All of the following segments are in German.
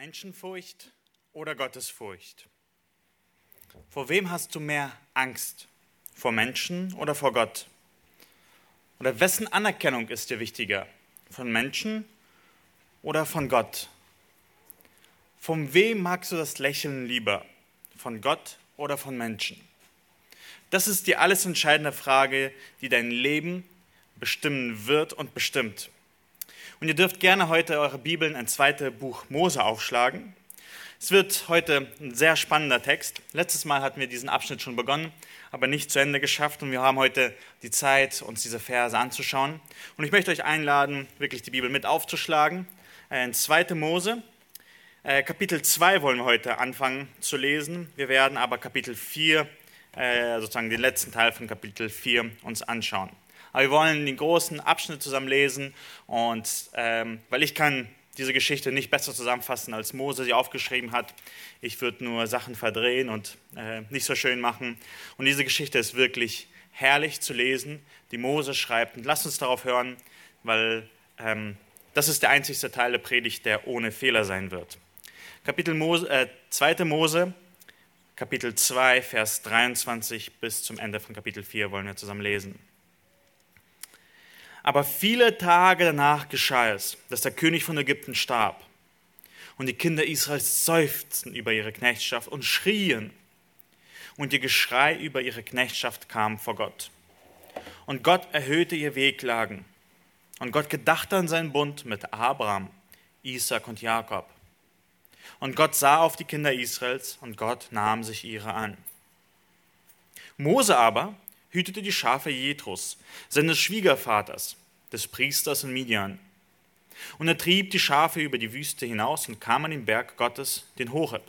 Menschenfurcht oder Gottesfurcht? Vor wem hast du mehr Angst? Vor Menschen oder vor Gott? Oder wessen Anerkennung ist dir wichtiger? Von Menschen oder von Gott? Von wem magst du das Lächeln lieber? Von Gott oder von Menschen? Das ist die alles entscheidende Frage, die dein Leben bestimmen wird und bestimmt. Und ihr dürft gerne heute eure Bibeln ein zweites Buch Mose aufschlagen. Es wird heute ein sehr spannender Text. Letztes Mal hatten wir diesen Abschnitt schon begonnen, aber nicht zu Ende geschafft. Und wir haben heute die Zeit, uns diese Verse anzuschauen. Und ich möchte euch einladen, wirklich die Bibel mit aufzuschlagen. Äh, in 2. Mose, äh, Kapitel 2 wollen wir heute anfangen zu lesen. Wir werden aber Kapitel 4, äh, sozusagen den letzten Teil von Kapitel 4 uns anschauen. Aber wir wollen den großen Abschnitt zusammen lesen und ähm, weil ich kann diese Geschichte nicht besser zusammenfassen, als Mose sie aufgeschrieben hat. Ich würde nur Sachen verdrehen und äh, nicht so schön machen. Und diese Geschichte ist wirklich herrlich zu lesen, die Mose schreibt. Und lasst uns darauf hören, weil ähm, das ist der einzigste Teil der Predigt, der ohne Fehler sein wird. Kapitel Mose, äh, 2. Mose, Kapitel 2, Vers 23 bis zum Ende von Kapitel 4 wollen wir zusammen lesen. Aber viele Tage danach geschah es, dass der König von Ägypten starb. Und die Kinder Israels seufzten über ihre Knechtschaft und schrien. Und ihr Geschrei über ihre Knechtschaft kam vor Gott. Und Gott erhöhte ihr Wehklagen. Und Gott gedachte an seinen Bund mit Abraham, Isaac und Jakob. Und Gott sah auf die Kinder Israels und Gott nahm sich ihrer an. Mose aber hütete die Schafe Jethros, seines Schwiegervaters, des Priesters in Midian. Und er trieb die Schafe über die Wüste hinaus und kam an den Berg Gottes, den Horeb.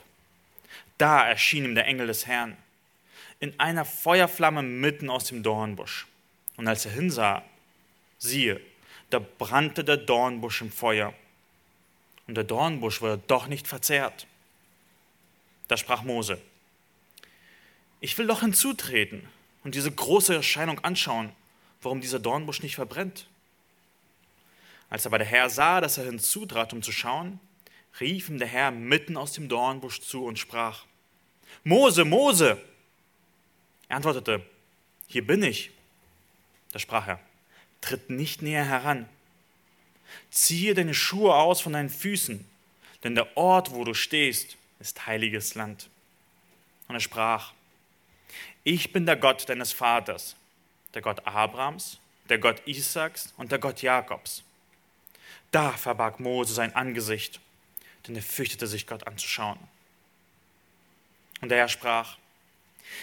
Da erschien ihm der Engel des Herrn, in einer Feuerflamme mitten aus dem Dornbusch. Und als er hinsah, siehe, da brannte der Dornbusch im Feuer. Und der Dornbusch wurde doch nicht verzehrt. Da sprach Mose, ich will doch hinzutreten und diese große Erscheinung anschauen, warum dieser Dornbusch nicht verbrennt. Als aber der Herr sah, dass er hinzutrat, um zu schauen, rief ihm der Herr mitten aus dem Dornbusch zu und sprach, Mose, Mose! Er antwortete, hier bin ich. Da sprach er, tritt nicht näher heran. Ziehe deine Schuhe aus von deinen Füßen, denn der Ort, wo du stehst, ist heiliges Land. Und er sprach, ich bin der Gott deines Vaters, der Gott Abrahams, der Gott Isaaks und der Gott Jakobs. Da verbarg Mose sein Angesicht, denn er fürchtete sich, Gott anzuschauen. Und der Herr sprach,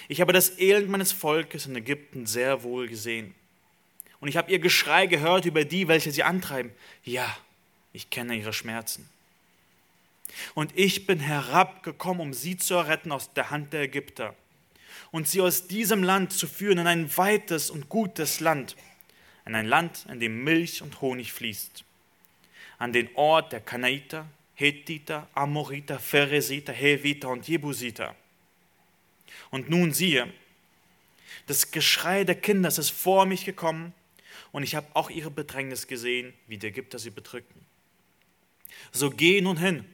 ich habe das Elend meines Volkes in Ägypten sehr wohl gesehen. Und ich habe ihr Geschrei gehört über die, welche sie antreiben. Ja, ich kenne ihre Schmerzen. Und ich bin herabgekommen, um sie zu erretten aus der Hand der Ägypter und sie aus diesem Land zu führen in ein weites und gutes Land, in ein Land, in dem Milch und Honig fließt, an den Ort der Kanaiter, Hethiter, Amoriter, Pheresiter, Heviter und Jebusiter. Und nun siehe, das Geschrei der Kinder ist vor mich gekommen und ich habe auch ihre Bedrängnis gesehen, wie die Ägypter sie bedrückten. So geh nun hin,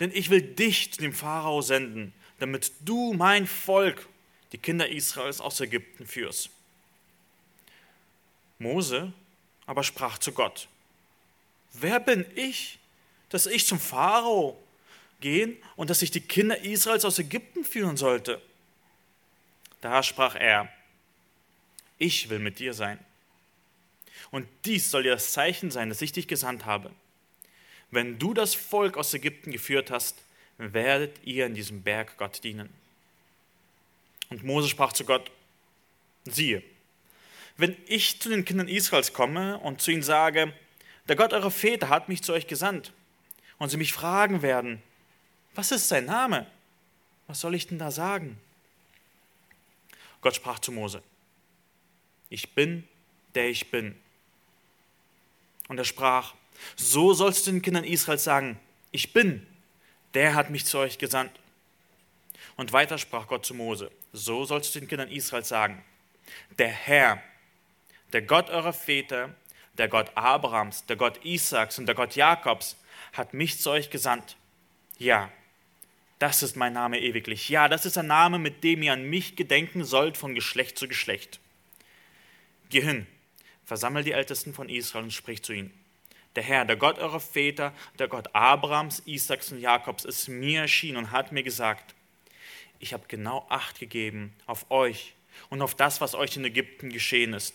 denn ich will dich zu dem Pharao senden, damit du mein Volk, die Kinder Israels aus Ägypten führst. Mose aber sprach zu Gott, wer bin ich, dass ich zum Pharao gehen und dass ich die Kinder Israels aus Ägypten führen sollte? Da sprach er, ich will mit dir sein. Und dies soll dir das Zeichen sein, dass ich dich gesandt habe. Wenn du das Volk aus Ägypten geführt hast, werdet ihr in diesem Berg Gott dienen. Und Mose sprach zu Gott, siehe, wenn ich zu den Kindern Israels komme und zu ihnen sage, der Gott eurer Väter hat mich zu euch gesandt, und sie mich fragen werden, was ist sein Name? Was soll ich denn da sagen? Gott sprach zu Mose, ich bin, der ich bin. Und er sprach, so sollst du den Kindern Israels sagen, ich bin, der hat mich zu euch gesandt. Und weiter sprach Gott zu Mose, so sollst du den Kindern Israels sagen, der Herr, der Gott eurer Väter, der Gott Abrahams, der Gott Isaaks und der Gott Jakobs, hat mich zu euch gesandt. Ja, das ist mein Name ewiglich. Ja, das ist ein Name, mit dem ihr an mich gedenken sollt von Geschlecht zu Geschlecht. Geh hin, versammel die Ältesten von Israel und sprich zu ihnen. Der Herr, der Gott eurer Väter, der Gott Abrahams, Isaaks und Jakobs, ist mir erschienen und hat mir gesagt, ich habe genau Acht gegeben auf euch und auf das, was euch in Ägypten geschehen ist.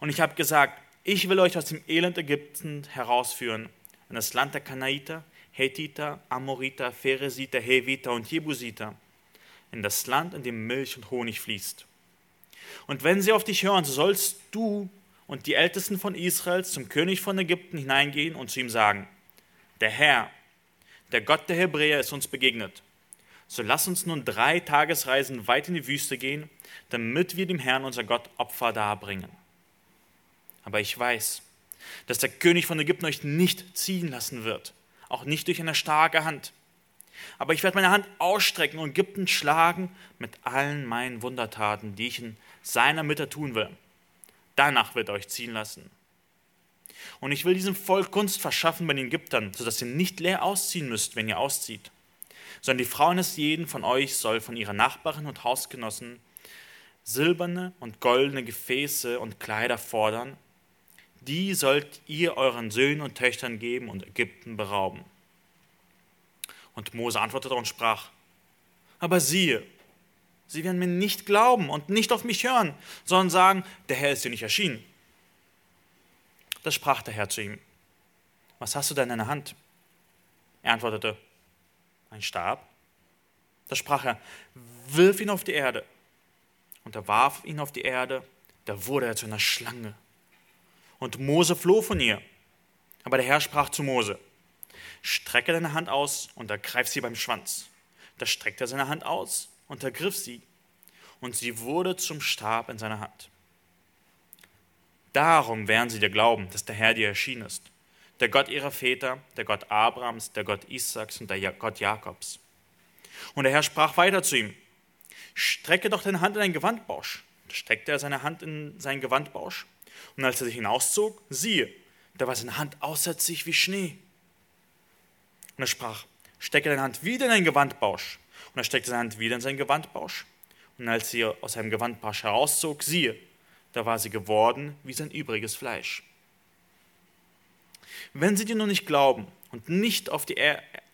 Und ich habe gesagt, ich will euch aus dem Elend Ägypten herausführen, in das Land der Kanaiter, Hethiter, Amoriter, Pheresiter, Heviter und Jebusiter, in das Land, in dem Milch und Honig fließt. Und wenn sie auf dich hören, so sollst du und die Ältesten von Israel zum König von Ägypten hineingehen und zu ihm sagen, der Herr, der Gott der Hebräer ist uns begegnet. So lass uns nun drei Tagesreisen weit in die Wüste gehen, damit wir dem Herrn, unser Gott, Opfer darbringen. Aber ich weiß, dass der König von Ägypten euch nicht ziehen lassen wird, auch nicht durch eine starke Hand. Aber ich werde meine Hand ausstrecken und Ägypten schlagen mit allen meinen Wundertaten, die ich in seiner Mitte tun will. Danach wird er euch ziehen lassen. Und ich will diesem Volk Gunst verschaffen bei den Ägyptern, sodass ihr nicht leer ausziehen müsst, wenn ihr auszieht, sondern die Frau eines jeden von euch soll von ihrer Nachbarin und Hausgenossen silberne und goldene Gefäße und Kleider fordern, die sollt ihr euren Söhnen und Töchtern geben und Ägypten berauben. Und Mose antwortete und sprach, aber siehe, sie werden mir nicht glauben und nicht auf mich hören, sondern sagen, der Herr ist dir nicht erschienen. Da sprach der Herr zu ihm, was hast du denn in der Hand? Er antwortete, ein Stab. Da sprach er, wirf ihn auf die Erde. Und er warf ihn auf die Erde, da wurde er zu einer Schlange. Und Mose floh von ihr. Aber der Herr sprach zu Mose, strecke deine Hand aus und ergreif sie beim Schwanz. Da streckte er seine Hand aus und ergriff sie, und sie wurde zum Stab in seiner Hand. Darum werden sie dir glauben, dass der Herr dir erschienen ist, der Gott ihrer Väter, der Gott Abrahams, der Gott Isaaks und der Gott Jakobs. Und der Herr sprach weiter zu ihm, strecke doch deine Hand in deinen Gewandbausch. Da steckte er seine Hand in seinen Gewandbausch. Und als er sich hinauszog, siehe, da war seine Hand aussätzlich wie Schnee. Und er sprach, stecke deine Hand wieder in deinen Gewandbausch. Und er steckte seine Hand wieder in seinen Gewandbausch. Und als sie aus seinem Gewandbausch herauszog, siehe, da war sie geworden wie sein übriges Fleisch. Wenn sie dir nun nicht glauben und nicht auf die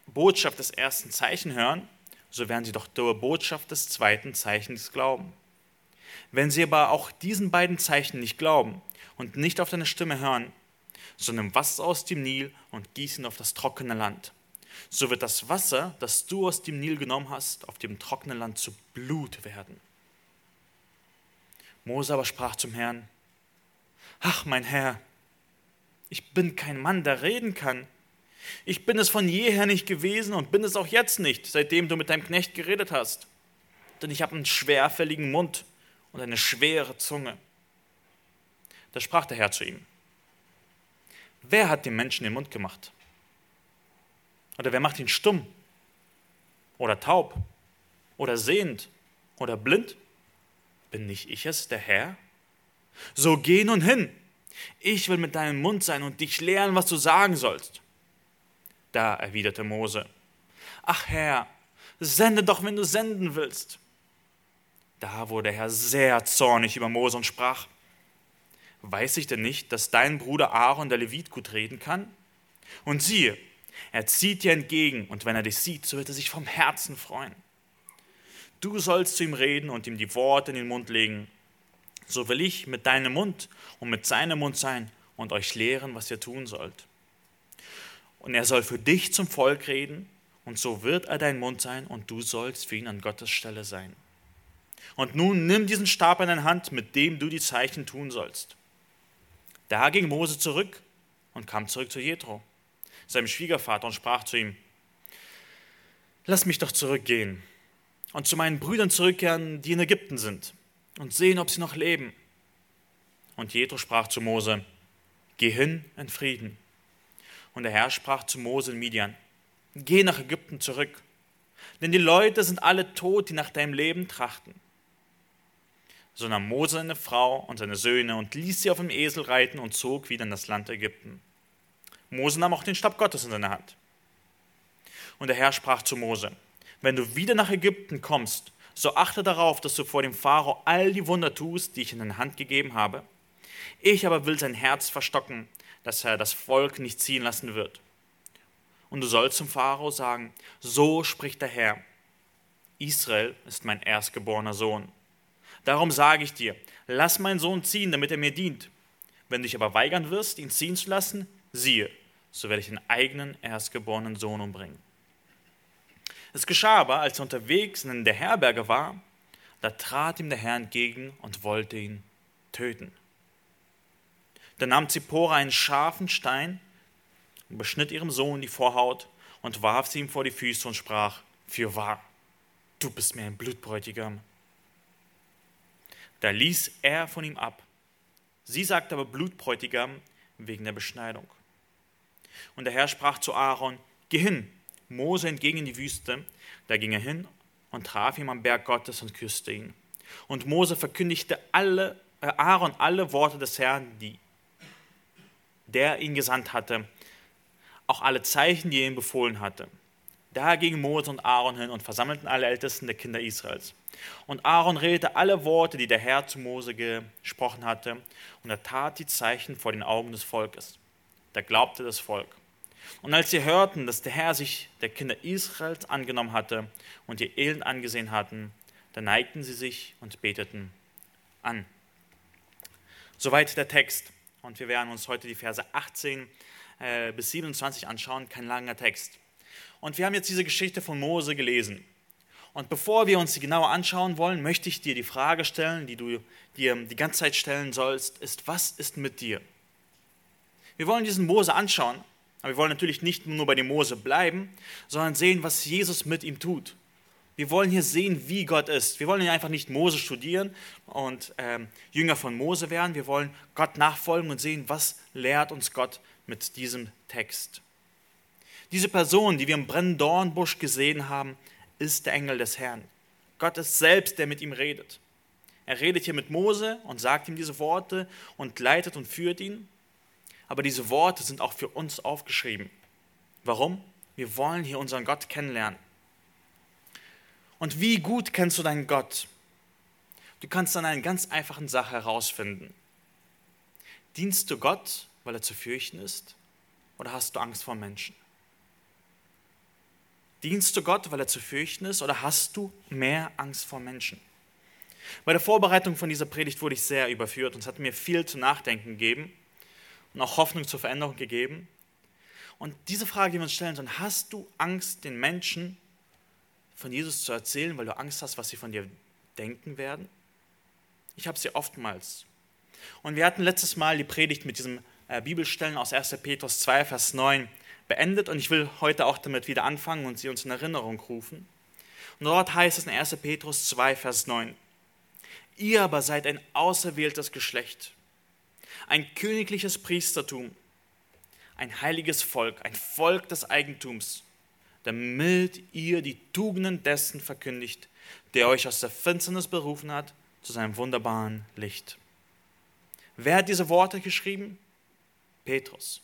Botschaft des ersten Zeichen hören, so werden sie doch der Botschaft des zweiten Zeichens glauben. Wenn sie aber auch diesen beiden Zeichen nicht glauben und nicht auf deine Stimme hören, so nimm Wasser aus dem Nil und gieß ihn auf das trockene Land. So wird das Wasser, das du aus dem Nil genommen hast, auf dem trockenen Land zu Blut werden. Mose aber sprach zum Herrn, Ach, mein Herr, ich bin kein Mann, der reden kann. Ich bin es von jeher nicht gewesen und bin es auch jetzt nicht, seitdem du mit deinem Knecht geredet hast. Denn ich habe einen schwerfälligen Mund und eine schwere Zunge. Da sprach der Herr zu ihm, wer hat dem Menschen den Mund gemacht? Oder wer macht ihn stumm? Oder taub? Oder sehend? Oder blind? Bin nicht ich es, der Herr? So geh nun hin. Ich will mit deinem Mund sein und dich lehren, was du sagen sollst. Da erwiderte Mose, Ach Herr, sende doch, wenn du senden willst. Da wurde der Herr sehr zornig über Mose und sprach, Weiß ich denn nicht, dass dein Bruder Aaron der Levit gut reden kann? Und siehe, er zieht dir entgegen, und wenn er dich sieht, so wird er sich vom Herzen freuen. Du sollst zu ihm reden und ihm die Worte in den Mund legen. So will ich mit deinem Mund und mit seinem Mund sein und euch lehren, was ihr tun sollt. Und er soll für dich zum Volk reden, und so wird er dein Mund sein, und du sollst für ihn an Gottes Stelle sein. Und nun nimm diesen Stab in deine Hand, mit dem du die Zeichen tun sollst. Da ging Mose zurück und kam zurück zu Jethro, seinem Schwiegervater, und sprach zu ihm: Lass mich doch zurückgehen und zu meinen Brüdern zurückkehren, die in Ägypten sind, und sehen, ob sie noch leben. Und Jethro sprach zu Mose: Geh hin in Frieden. Und der Herr sprach zu Mose in Midian: Geh nach Ägypten zurück, denn die Leute sind alle tot, die nach deinem Leben trachten. So nahm Mose seine Frau und seine Söhne und ließ sie auf dem Esel reiten und zog wieder in das Land Ägypten. Mose nahm auch den Stab Gottes in seine Hand. Und der Herr sprach zu Mose, wenn du wieder nach Ägypten kommst, so achte darauf, dass du vor dem Pharao all die Wunder tust, die ich in deine Hand gegeben habe. Ich aber will sein Herz verstocken, dass er das Volk nicht ziehen lassen wird. Und du sollst zum Pharao sagen, so spricht der Herr, Israel ist mein erstgeborener Sohn. Darum sage ich dir, lass meinen Sohn ziehen, damit er mir dient. Wenn du dich aber weigern wirst, ihn ziehen zu lassen, siehe, so werde ich den eigenen erstgeborenen Sohn umbringen. Es geschah aber, als er unterwegs in der Herberge war, da trat ihm der Herr entgegen und wollte ihn töten. Da nahm Zippora einen scharfen Stein und beschnitt ihrem Sohn die Vorhaut und warf sie ihm vor die Füße und sprach, für wahr, du bist mir ein Blutbräutigam. Da ließ er von ihm ab. Sie sagte aber Blutbräutigam wegen der Beschneidung. Und der Herr sprach zu Aaron, geh hin, Mose entgegen in die Wüste. Da ging er hin und traf ihn am Berg Gottes und küsste ihn. Und Mose verkündigte alle, äh Aaron alle Worte des Herrn, die der ihn gesandt hatte, auch alle Zeichen, die er ihm befohlen hatte. Da gingen Mose und Aaron hin und versammelten alle Ältesten der Kinder Israels. Und Aaron redete alle Worte, die der Herr zu Mose gesprochen hatte, und er tat die Zeichen vor den Augen des Volkes. Da glaubte das Volk. Und als sie hörten, dass der Herr sich der Kinder Israels angenommen hatte und ihr Elend angesehen hatten, da neigten sie sich und beteten an. Soweit der Text. Und wir werden uns heute die Verse 18 äh, bis 27 anschauen, kein langer Text. Und wir haben jetzt diese Geschichte von Mose gelesen. Und bevor wir uns die genauer anschauen wollen, möchte ich dir die Frage stellen, die du dir die ganze Zeit stellen sollst, ist, was ist mit dir? Wir wollen diesen Mose anschauen, aber wir wollen natürlich nicht nur bei dem Mose bleiben, sondern sehen, was Jesus mit ihm tut. Wir wollen hier sehen, wie Gott ist. Wir wollen hier einfach nicht Mose studieren und ähm, Jünger von Mose werden. Wir wollen Gott nachfolgen und sehen, was lehrt uns Gott mit diesem Text. Diese Person, die wir im brennenden Dornbusch gesehen haben, ist der Engel des Herrn. Gott ist selbst, der mit ihm redet. Er redet hier mit Mose und sagt ihm diese Worte und leitet und führt ihn. Aber diese Worte sind auch für uns aufgeschrieben. Warum? Wir wollen hier unseren Gott kennenlernen. Und wie gut kennst du deinen Gott? Du kannst an einer ganz einfachen Sache herausfinden. Dienst du Gott, weil er zu fürchten ist? Oder hast du Angst vor Menschen? Dienst du Gott, weil er zu fürchten ist, oder hast du mehr Angst vor Menschen? Bei der Vorbereitung von dieser Predigt wurde ich sehr überführt und es hat mir viel zu nachdenken gegeben und auch Hoffnung zur Veränderung gegeben. Und diese Frage, die wir uns stellen sollen, hast du Angst, den Menschen von Jesus zu erzählen, weil du Angst hast, was sie von dir denken werden? Ich habe sie oftmals. Und wir hatten letztes Mal die Predigt mit diesem äh, Bibelstellen aus 1. Petrus 2, Vers 9 beendet und ich will heute auch damit wieder anfangen und sie uns in Erinnerung rufen. Und dort heißt es in 1. Petrus 2, Vers 9, Ihr aber seid ein auserwähltes Geschlecht, ein königliches Priestertum, ein heiliges Volk, ein Volk des Eigentums, damit ihr die Tugenden dessen verkündigt, der euch aus der Finsternis berufen hat zu seinem wunderbaren Licht. Wer hat diese Worte geschrieben? Petrus.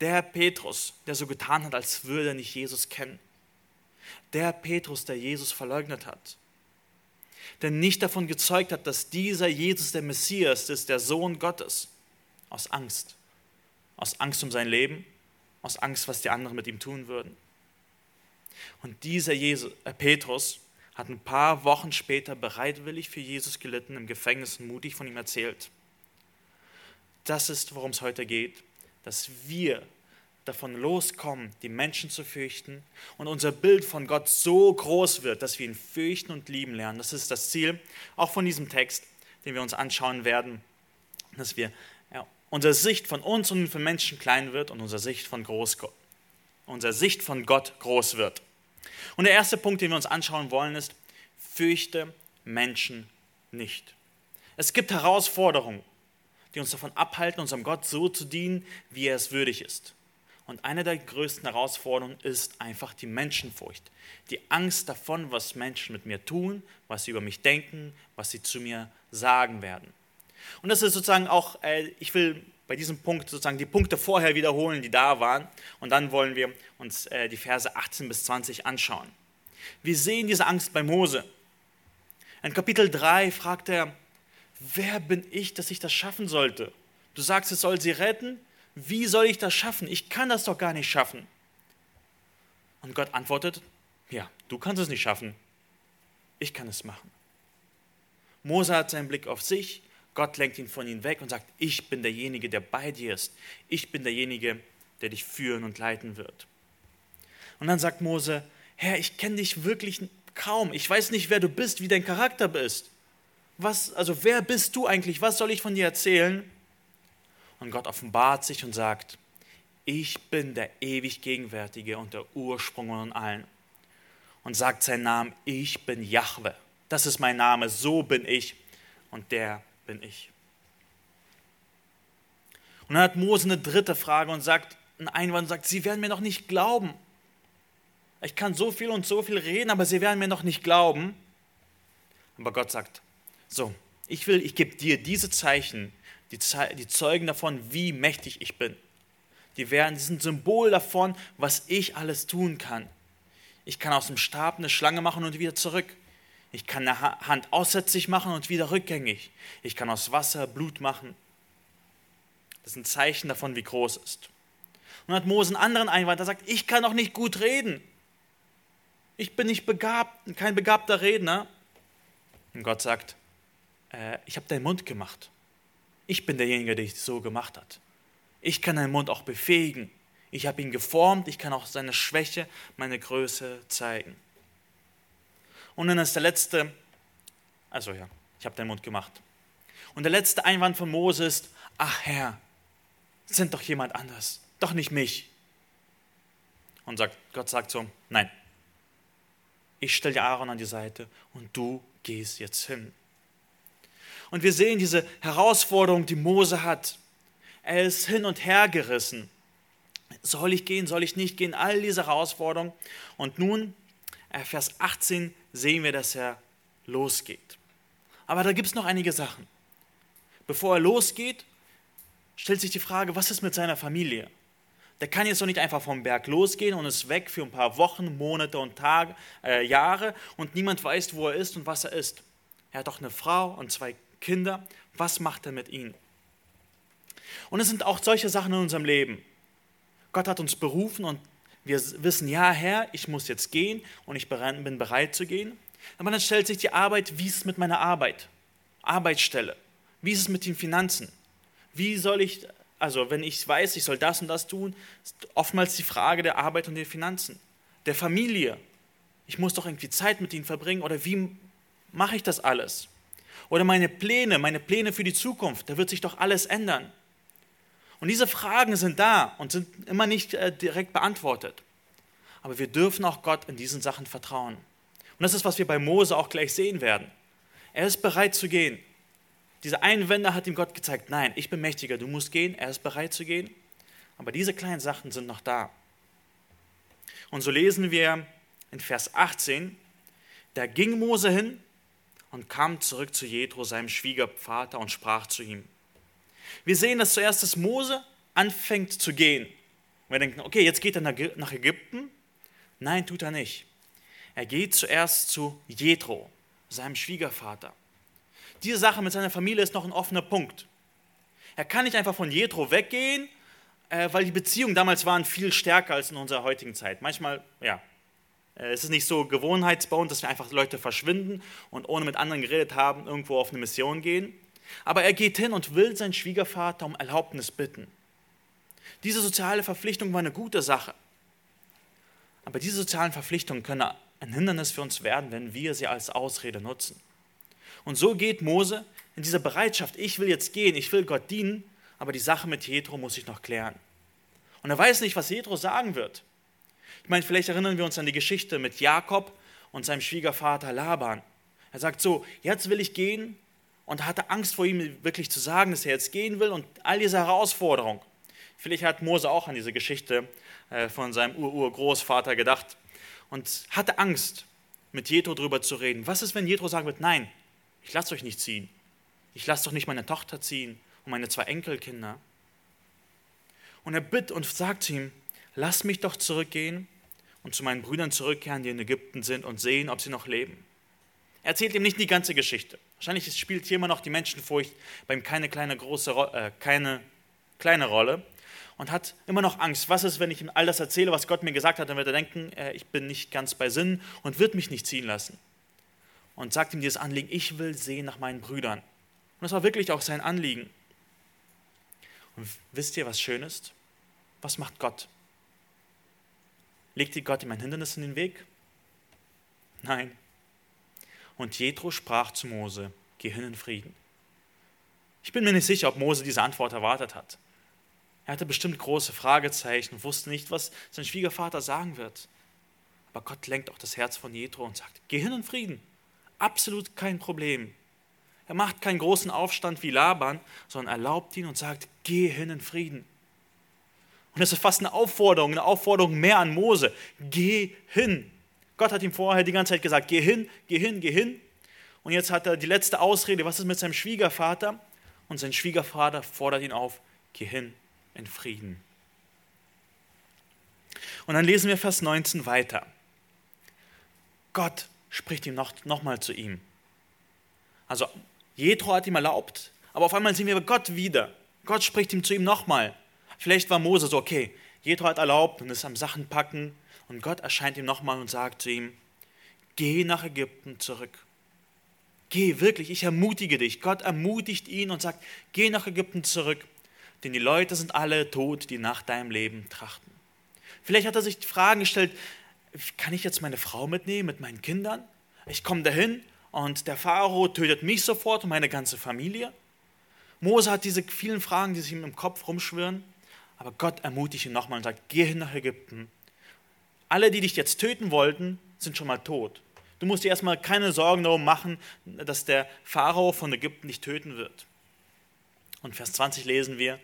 Der Petrus, der so getan hat, als würde er nicht Jesus kennen. Der Petrus, der Jesus verleugnet hat. Der nicht davon gezeugt hat, dass dieser Jesus der Messias ist, der Sohn Gottes. Aus Angst. Aus Angst um sein Leben, aus Angst, was die anderen mit ihm tun würden. Und dieser Jesus, äh Petrus hat ein paar Wochen später bereitwillig für Jesus gelitten, im Gefängnis mutig von ihm erzählt. Das ist, worum es heute geht dass wir davon loskommen, die Menschen zu fürchten und unser Bild von Gott so groß wird, dass wir ihn fürchten und lieben lernen. Das ist das Ziel auch von diesem Text, den wir uns anschauen werden, dass wir ja, unsere Sicht von uns und von Menschen klein wird und unsere Sicht von groß, unsere Sicht von Gott groß wird. Und der erste Punkt, den wir uns anschauen wollen, ist, fürchte Menschen nicht. Es gibt Herausforderungen die uns davon abhalten, unserem Gott so zu dienen, wie er es würdig ist. Und eine der größten Herausforderungen ist einfach die Menschenfurcht. Die Angst davon, was Menschen mit mir tun, was sie über mich denken, was sie zu mir sagen werden. Und das ist sozusagen auch, äh, ich will bei diesem Punkt sozusagen die Punkte vorher wiederholen, die da waren. Und dann wollen wir uns äh, die Verse 18 bis 20 anschauen. Wir sehen diese Angst bei Mose. In Kapitel 3 fragt er, wer bin ich, dass ich das schaffen sollte? Du sagst, es soll sie retten. Wie soll ich das schaffen? Ich kann das doch gar nicht schaffen. Und Gott antwortet, ja, du kannst es nicht schaffen. Ich kann es machen. Mose hat seinen Blick auf sich, Gott lenkt ihn von ihm weg und sagt, ich bin derjenige, der bei dir ist. Ich bin derjenige, der dich führen und leiten wird. Und dann sagt Mose, Herr, ich kenne dich wirklich kaum. Ich weiß nicht, wer du bist, wie dein Charakter bist. Was, also wer bist du eigentlich? Was soll ich von dir erzählen? Und Gott offenbart sich und sagt, ich bin der ewig Gegenwärtige und der Ursprung von allen. Und sagt seinen Namen, ich bin Jahwe. Das ist mein Name, so bin ich und der bin ich. Und dann hat Mose eine dritte Frage und sagt, ein Einwand sagt, sie werden mir noch nicht glauben. Ich kann so viel und so viel reden, aber sie werden mir noch nicht glauben. Aber Gott sagt, so, ich will, ich gebe dir diese Zeichen, die, die zeugen davon, wie mächtig ich bin. Die werden, die sind Symbol davon, was ich alles tun kann. Ich kann aus dem Stab eine Schlange machen und wieder zurück. Ich kann eine Hand aussätzlich machen und wieder rückgängig. Ich kann aus Wasser Blut machen. Das ist ein Zeichen davon, wie groß es ist. Und hat Mose einen anderen Einwand, der sagt, ich kann doch nicht gut reden. Ich bin nicht begabt, kein begabter Redner. Und Gott sagt, äh, ich habe deinen Mund gemacht. Ich bin derjenige, der dich so gemacht hat. Ich kann deinen Mund auch befähigen. Ich habe ihn geformt, ich kann auch seine Schwäche, meine Größe zeigen. Und dann ist der letzte, also ja, ich habe deinen Mund gemacht. Und der letzte Einwand von Mose ist, ach Herr, sind doch jemand anders, doch nicht mich. Und sagt, Gott sagt so, nein, ich stelle dir Aaron an die Seite und du gehst jetzt hin. Und wir sehen diese Herausforderung, die Mose hat. Er ist hin und her gerissen. Soll ich gehen, soll ich nicht gehen? All diese Herausforderungen. Und nun, äh, Vers 18, sehen wir, dass er losgeht. Aber da gibt es noch einige Sachen. Bevor er losgeht, stellt sich die Frage, was ist mit seiner Familie? Der kann jetzt doch nicht einfach vom Berg losgehen und ist weg für ein paar Wochen, Monate und Tage, äh, Jahre und niemand weiß, wo er ist und was er ist. Er hat doch eine Frau und zwei Kinder. Was macht er mit ihnen? Und es sind auch solche Sachen in unserem Leben. Gott hat uns berufen und wir wissen, ja Herr, ich muss jetzt gehen und ich bin bereit zu gehen. Aber dann stellt sich die Arbeit, wie ist es mit meiner Arbeit? Arbeitsstelle. Wie ist es mit den Finanzen? Wie soll ich, also wenn ich weiß, ich soll das und das tun, ist oftmals die Frage der Arbeit und der Finanzen. Der Familie. Ich muss doch irgendwie Zeit mit ihnen verbringen oder wie mache ich das alles? Oder meine Pläne, meine Pläne für die Zukunft, da wird sich doch alles ändern. Und diese Fragen sind da und sind immer nicht äh, direkt beantwortet. Aber wir dürfen auch Gott in diesen Sachen vertrauen. Und das ist, was wir bei Mose auch gleich sehen werden. Er ist bereit zu gehen. Diese Einwände hat ihm Gott gezeigt, nein, ich bin mächtiger, du musst gehen, er ist bereit zu gehen. Aber diese kleinen Sachen sind noch da. Und so lesen wir in Vers 18, da ging Mose hin und kam zurück zu Jethro, seinem Schwiegervater, und sprach zu ihm. Wir sehen, dass zuerst das Mose anfängt zu gehen. Wir denken, okay, jetzt geht er nach Ägypten. Nein, tut er nicht. Er geht zuerst zu Jethro, seinem Schwiegervater. Diese Sache mit seiner Familie ist noch ein offener Punkt. Er kann nicht einfach von Jethro weggehen, äh, weil die Beziehungen damals waren viel stärker als in unserer heutigen Zeit. Manchmal, ja, es ist nicht so gewohnheitsbauend, dass wir einfach Leute verschwinden und ohne mit anderen geredet haben, irgendwo auf eine Mission gehen. Aber er geht hin und will seinen Schwiegervater um Erlaubnis bitten. Diese soziale Verpflichtung war eine gute Sache. Aber diese sozialen Verpflichtungen können ein Hindernis für uns werden, wenn wir sie als Ausrede nutzen. Und so geht Mose in dieser Bereitschaft, ich will jetzt gehen, ich will Gott dienen, aber die Sache mit Jethro muss ich noch klären. Und er weiß nicht, was Jethro sagen wird. Ich meine, vielleicht erinnern wir uns an die Geschichte mit Jakob und seinem Schwiegervater Laban. Er sagt so, jetzt will ich gehen, und hatte Angst vor ihm wirklich zu sagen, dass er jetzt gehen will und all diese Herausforderung. Vielleicht hat Mose auch an diese Geschichte äh, von seinem Ur-Urgroßvater gedacht und hatte Angst, mit Jethro darüber zu reden. Was ist, wenn Jethro sagen wird, nein, ich lasse euch nicht ziehen. Ich lasse doch nicht meine Tochter ziehen und meine zwei Enkelkinder. Und er bittet und sagt ihm, lass mich doch zurückgehen und zu meinen Brüdern zurückkehren, die in Ägypten sind und sehen, ob sie noch leben. Er erzählt ihm nicht die ganze Geschichte. Wahrscheinlich spielt hier immer noch die Menschenfurcht bei ihm keine kleine, große, äh, keine kleine Rolle und hat immer noch Angst. Was ist, wenn ich ihm all das erzähle, was Gott mir gesagt hat? Dann wird er denken, äh, ich bin nicht ganz bei Sinn und wird mich nicht ziehen lassen. Und sagt ihm dieses Anliegen, ich will sehen nach meinen Brüdern. Und das war wirklich auch sein Anliegen. Und wisst ihr, was schön ist? Was macht Gott? Legt Gott ihm ein Hindernis in den Weg? Nein. Und Jethro sprach zu Mose: Geh hin in Frieden. Ich bin mir nicht sicher, ob Mose diese Antwort erwartet hat. Er hatte bestimmt große Fragezeichen und wusste nicht, was sein Schwiegervater sagen wird. Aber Gott lenkt auch das Herz von Jethro und sagt: Geh hin in Frieden. Absolut kein Problem. Er macht keinen großen Aufstand wie Laban, sondern erlaubt ihn und sagt: Geh hin in Frieden. Und das ist fast eine Aufforderung, eine Aufforderung mehr an Mose. Geh hin. Gott hat ihm vorher die ganze Zeit gesagt, geh hin, geh hin, geh hin. Und jetzt hat er die letzte Ausrede, was ist mit seinem Schwiegervater? Und sein Schwiegervater fordert ihn auf, geh hin in Frieden. Und dann lesen wir Vers 19 weiter. Gott spricht ihm noch, noch mal zu ihm. Also Jethro hat ihm erlaubt, aber auf einmal sehen wir Gott wieder. Gott spricht ihm zu ihm nochmal. Vielleicht war Mose so, okay, Jethro hat erlaubt und ist am Sachen packen und Gott erscheint ihm nochmal und sagt zu ihm, geh nach Ägypten zurück. Geh wirklich, ich ermutige dich. Gott ermutigt ihn und sagt, geh nach Ägypten zurück, denn die Leute sind alle tot, die nach deinem Leben trachten. Vielleicht hat er sich Fragen gestellt, kann ich jetzt meine Frau mitnehmen mit meinen Kindern? Ich komme dahin und der Pharao tötet mich sofort und meine ganze Familie. Mose hat diese vielen Fragen, die sich ihm im Kopf rumschwirren. Aber Gott ermutigt ihn nochmal und sagt, geh hin nach Ägypten. Alle, die dich jetzt töten wollten, sind schon mal tot. Du musst dir erstmal keine Sorgen darum machen, dass der Pharao von Ägypten dich töten wird. Und Vers 20 lesen wir,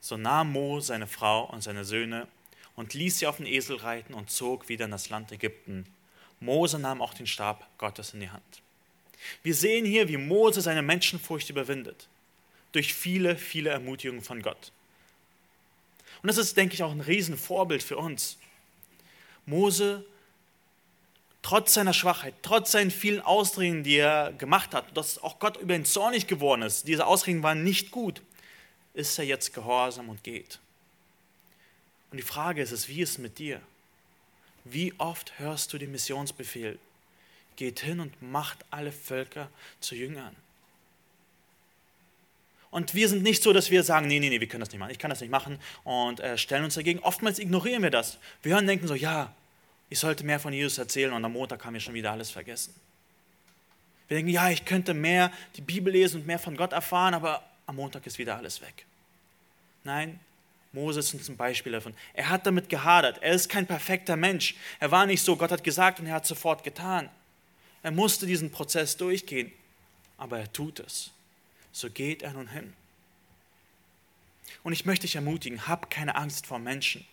so nahm Mo seine Frau und seine Söhne und ließ sie auf den Esel reiten und zog wieder in das Land Ägypten. Mose nahm auch den Stab Gottes in die Hand. Wir sehen hier, wie Mose seine Menschenfurcht überwindet. Durch viele, viele Ermutigungen von Gott. Und das ist, denke ich, auch ein Riesenvorbild für uns. Mose, trotz seiner Schwachheit, trotz seinen vielen Ausreden, die er gemacht hat, dass auch Gott über ihn zornig geworden ist, diese Ausreden waren nicht gut, ist er jetzt gehorsam und geht. Und die Frage ist es, wie ist es mit dir? Wie oft hörst du den Missionsbefehl? Geht hin und macht alle Völker zu Jüngern. Und wir sind nicht so, dass wir sagen, nee, nee, nee, wir können das nicht machen, ich kann das nicht machen und äh, stellen uns dagegen. Oftmals ignorieren wir das. Wir hören und denken so, ja, ich sollte mehr von Jesus erzählen und am Montag haben wir schon wieder alles vergessen. Wir denken, ja, ich könnte mehr die Bibel lesen und mehr von Gott erfahren, aber am Montag ist wieder alles weg. Nein, Moses ist ein Beispiel davon. Er hat damit gehadert. Er ist kein perfekter Mensch. Er war nicht so, Gott hat gesagt und er hat sofort getan. Er musste diesen Prozess durchgehen, aber er tut es so geht er nun hin. Und ich möchte dich ermutigen, hab keine Angst vor Menschen,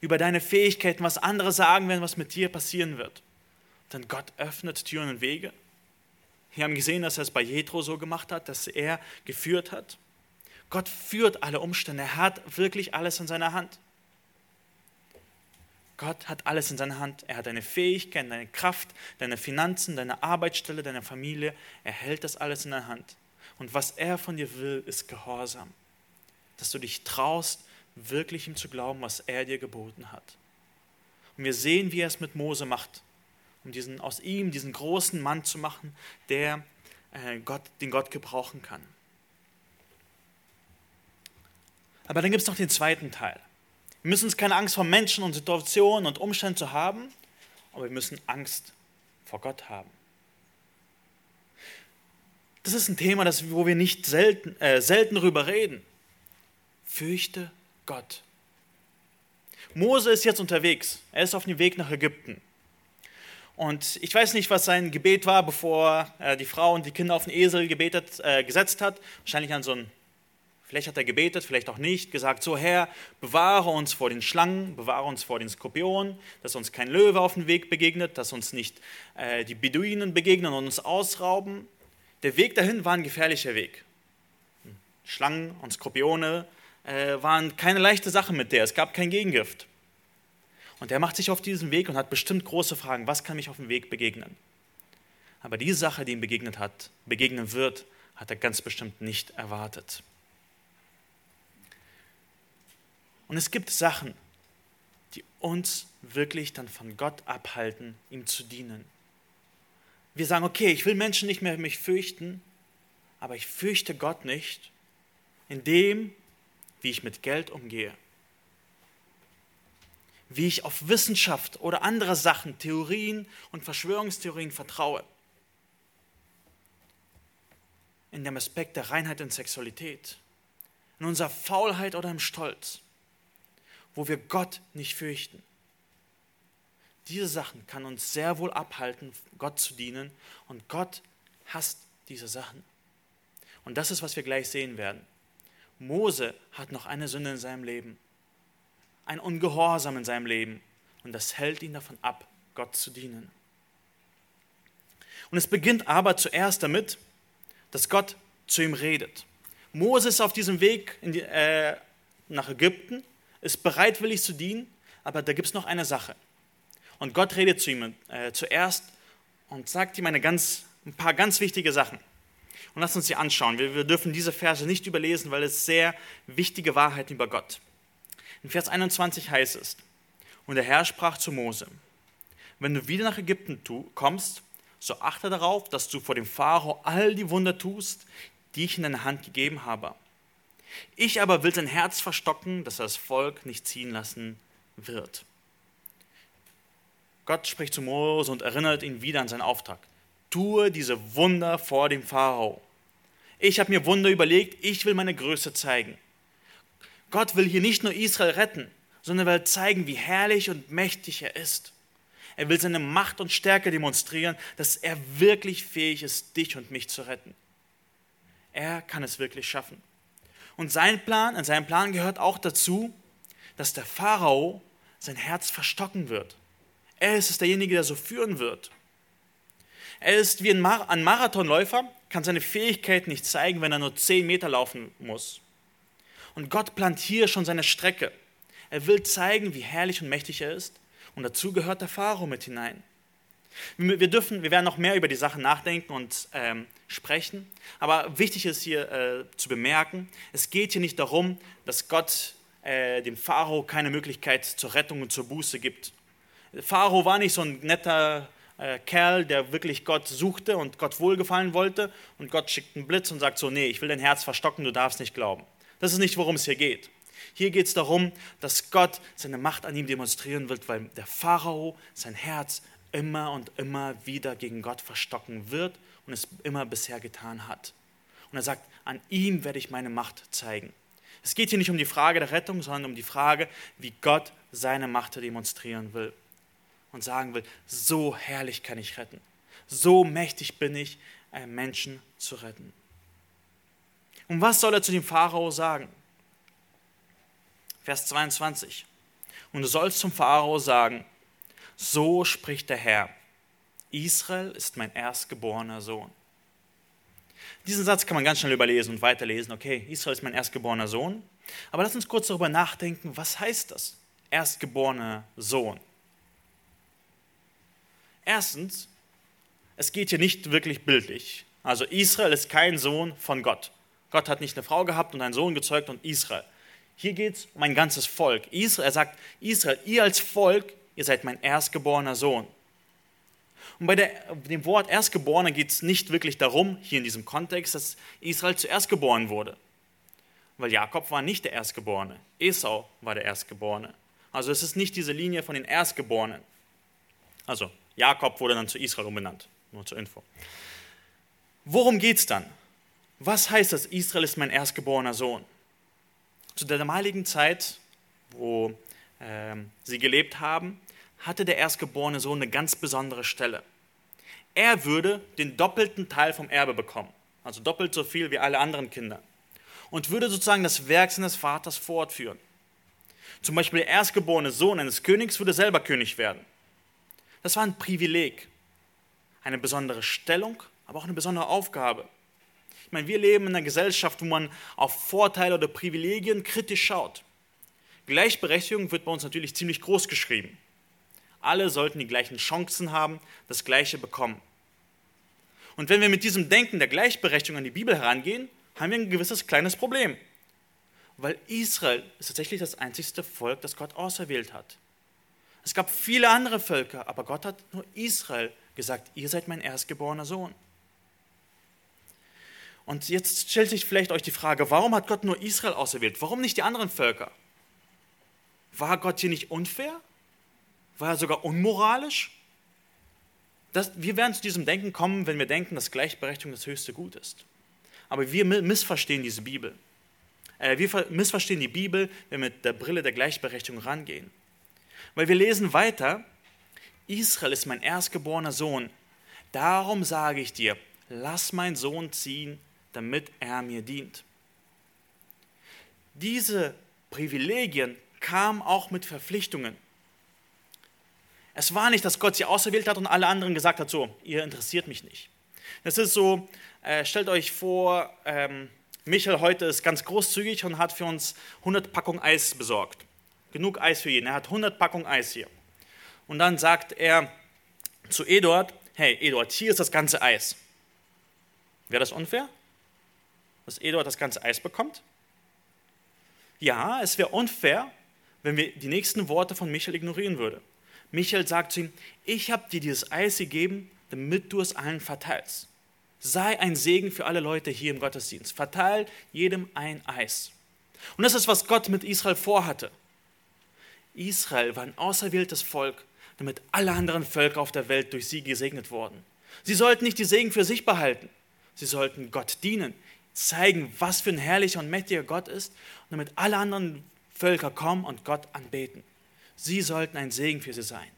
über deine Fähigkeiten, was andere sagen werden, was mit dir passieren wird. Denn Gott öffnet Türen und Wege. Wir haben gesehen, dass er es bei Jethro so gemacht hat, dass er geführt hat. Gott führt alle Umstände. Er hat wirklich alles in seiner Hand. Gott hat alles in seiner Hand. Er hat deine Fähigkeiten, deine Kraft, deine Finanzen, deine Arbeitsstelle, deine Familie. Er hält das alles in der Hand. Und was er von dir will, ist Gehorsam. Dass du dich traust, wirklich ihm zu glauben, was er dir geboten hat. Und wir sehen, wie er es mit Mose macht, um diesen, aus ihm diesen großen Mann zu machen, der äh, Gott, den Gott gebrauchen kann. Aber dann gibt es noch den zweiten Teil. Wir müssen uns keine Angst vor Menschen und Situationen und Umständen zu haben, aber wir müssen Angst vor Gott haben. Das ist ein Thema, das, wo wir nicht selten, äh, selten drüber reden. Fürchte Gott. Mose ist jetzt unterwegs. Er ist auf dem Weg nach Ägypten. Und ich weiß nicht, was sein Gebet war, bevor er die Frau und die Kinder auf den Esel gebetet, äh, gesetzt hat. Wahrscheinlich an so ein, vielleicht hat er gebetet, vielleicht auch nicht, gesagt, so Herr, bewahre uns vor den Schlangen, bewahre uns vor den Skorpionen, dass uns kein Löwe auf dem Weg begegnet, dass uns nicht äh, die Beduinen begegnen und uns ausrauben. Der Weg dahin war ein gefährlicher Weg. Schlangen und Skorpione äh, waren keine leichte Sache mit der. Es gab kein Gegengift. Und er macht sich auf diesen Weg und hat bestimmt große Fragen. Was kann mich auf dem Weg begegnen? Aber die Sache, die ihm begegnet hat, begegnen wird, hat er ganz bestimmt nicht erwartet. Und es gibt Sachen, die uns wirklich dann von Gott abhalten, ihm zu dienen. Wir sagen, okay, ich will Menschen nicht mehr mich fürchten, aber ich fürchte Gott nicht in dem, wie ich mit Geld umgehe, wie ich auf Wissenschaft oder andere Sachen, Theorien und Verschwörungstheorien vertraue, in dem Aspekt der Reinheit und Sexualität, in unserer Faulheit oder im Stolz, wo wir Gott nicht fürchten. Diese Sachen kann uns sehr wohl abhalten, Gott zu dienen und Gott hasst diese Sachen. Und das ist, was wir gleich sehen werden. Mose hat noch eine Sünde in seinem Leben, ein Ungehorsam in seinem Leben und das hält ihn davon ab, Gott zu dienen. Und es beginnt aber zuerst damit, dass Gott zu ihm redet. Mose ist auf diesem Weg die, äh, nach Ägypten, ist bereitwillig zu dienen, aber da gibt es noch eine Sache. Und Gott redet zu ihm äh, zuerst und sagt ihm eine ganz, ein paar ganz wichtige Sachen. Und lasst uns sie anschauen. Wir, wir dürfen diese Verse nicht überlesen, weil es sehr wichtige Wahrheiten über Gott. In Vers 21 heißt es, und der Herr sprach zu Mose, wenn du wieder nach Ägypten tu, kommst, so achte darauf, dass du vor dem Pharao all die Wunder tust, die ich in deine Hand gegeben habe. Ich aber will sein Herz verstocken, dass er das Volk nicht ziehen lassen wird. Gott spricht zu Mose und erinnert ihn wieder an seinen Auftrag. Tue diese Wunder vor dem Pharao. Ich habe mir Wunder überlegt, ich will meine Größe zeigen. Gott will hier nicht nur Israel retten, sondern will zeigen, wie herrlich und mächtig er ist. Er will seine Macht und Stärke demonstrieren, dass er wirklich fähig ist, dich und mich zu retten. Er kann es wirklich schaffen. Und sein Plan, in seinem Plan gehört auch dazu, dass der Pharao sein Herz verstocken wird. Er ist es derjenige, der so führen wird. Er ist wie ein, Marathonläufer, kann seine Fähigkeit nicht zeigen, wenn er nur zehn Meter laufen muss. Und Gott plant hier schon seine Strecke. Er will zeigen, wie herrlich und mächtig er ist und dazu gehört der Pharao mit hinein. Wir, dürfen, wir werden noch mehr über die Sachen nachdenken und ähm, sprechen. Aber wichtig ist hier äh, zu bemerken, es geht hier nicht darum, dass Gott äh, dem Pharao keine Möglichkeit zur Rettung und zur Buße gibt. Pharao war nicht so ein netter äh, Kerl, der wirklich Gott suchte und Gott wohlgefallen wollte und Gott schickt einen Blitz und sagt so, nee, ich will dein Herz verstocken, du darfst nicht glauben. Das ist nicht, worum es hier geht. Hier geht es darum, dass Gott seine Macht an ihm demonstrieren wird, weil der Pharao sein Herz immer und immer wieder gegen Gott verstocken wird und es immer bisher getan hat. Und er sagt, an ihm werde ich meine Macht zeigen. Es geht hier nicht um die Frage der Rettung, sondern um die Frage, wie Gott seine Macht demonstrieren will. Und sagen will, so herrlich kann ich retten. So mächtig bin ich, Menschen zu retten. Und was soll er zu dem Pharao sagen? Vers 22. Und du sollst zum Pharao sagen, so spricht der Herr, Israel ist mein erstgeborener Sohn. Diesen Satz kann man ganz schnell überlesen und weiterlesen. Okay, Israel ist mein erstgeborener Sohn. Aber lass uns kurz darüber nachdenken, was heißt das? Erstgeborener Sohn. Erstens, es geht hier nicht wirklich bildlich. Also Israel ist kein Sohn von Gott. Gott hat nicht eine Frau gehabt und einen Sohn gezeugt und Israel. Hier geht es um ein ganzes Volk. Israel, er sagt, Israel, ihr als Volk, ihr seid mein erstgeborener Sohn. Und bei der, dem Wort Erstgeborener geht es nicht wirklich darum, hier in diesem Kontext, dass Israel zuerst geboren wurde. Weil Jakob war nicht der Erstgeborene. Esau war der Erstgeborene. Also es ist nicht diese Linie von den Erstgeborenen. Also Jakob wurde dann zu Israel umbenannt. Nur zur Info. Worum geht es dann? Was heißt das, Israel ist mein erstgeborener Sohn? Zu der damaligen Zeit, wo äh, sie gelebt haben, hatte der erstgeborene Sohn eine ganz besondere Stelle. Er würde den doppelten Teil vom Erbe bekommen, also doppelt so viel wie alle anderen Kinder, und würde sozusagen das Werk seines Vaters fortführen. Zum Beispiel der erstgeborene Sohn eines Königs würde selber König werden. Das war ein Privileg, eine besondere Stellung, aber auch eine besondere Aufgabe. Ich meine, wir leben in einer Gesellschaft, wo man auf Vorteile oder Privilegien kritisch schaut. Gleichberechtigung wird bei uns natürlich ziemlich groß geschrieben. Alle sollten die gleichen Chancen haben, das Gleiche bekommen. Und wenn wir mit diesem Denken der Gleichberechtigung an die Bibel herangehen, haben wir ein gewisses kleines Problem. Weil Israel ist tatsächlich das einzigste Volk, das Gott auserwählt hat. Es gab viele andere Völker, aber Gott hat nur Israel gesagt, ihr seid mein erstgeborener Sohn. Und jetzt stellt sich vielleicht euch die Frage, warum hat Gott nur Israel auserwählt? Warum nicht die anderen Völker? War Gott hier nicht unfair? War er sogar unmoralisch? Das, wir werden zu diesem Denken kommen, wenn wir denken, dass Gleichberechtigung das höchste Gut ist. Aber wir missverstehen diese Bibel. Äh, wir missverstehen die Bibel, wenn wir mit der Brille der Gleichberechtigung rangehen. Weil wir lesen weiter, Israel ist mein erstgeborener Sohn. Darum sage ich dir, lass meinen Sohn ziehen, damit er mir dient. Diese Privilegien kamen auch mit Verpflichtungen. Es war nicht, dass Gott sie auserwählt hat und alle anderen gesagt hat, so, ihr interessiert mich nicht. Das ist so, äh, stellt euch vor, ähm, Michael heute ist ganz großzügig und hat für uns 100 Packungen Eis besorgt. Genug Eis für jeden. Er hat 100 Packungen Eis hier. Und dann sagt er zu Eduard, hey Eduard, hier ist das ganze Eis. Wäre das unfair, dass Eduard das ganze Eis bekommt? Ja, es wäre unfair, wenn wir die nächsten Worte von Michael ignorieren würden. Michael sagt zu ihm, ich habe dir dieses Eis gegeben, damit du es allen verteilst. Sei ein Segen für alle Leute hier im Gottesdienst. Verteil jedem ein Eis. Und das ist, was Gott mit Israel vorhatte. Israel war ein auserwähltes Volk, damit alle anderen Völker auf der Welt durch sie gesegnet wurden. Sie sollten nicht die Segen für sich behalten. Sie sollten Gott dienen, zeigen, was für ein herrlicher und mächtiger Gott ist, damit alle anderen Völker kommen und Gott anbeten. Sie sollten ein Segen für sie sein.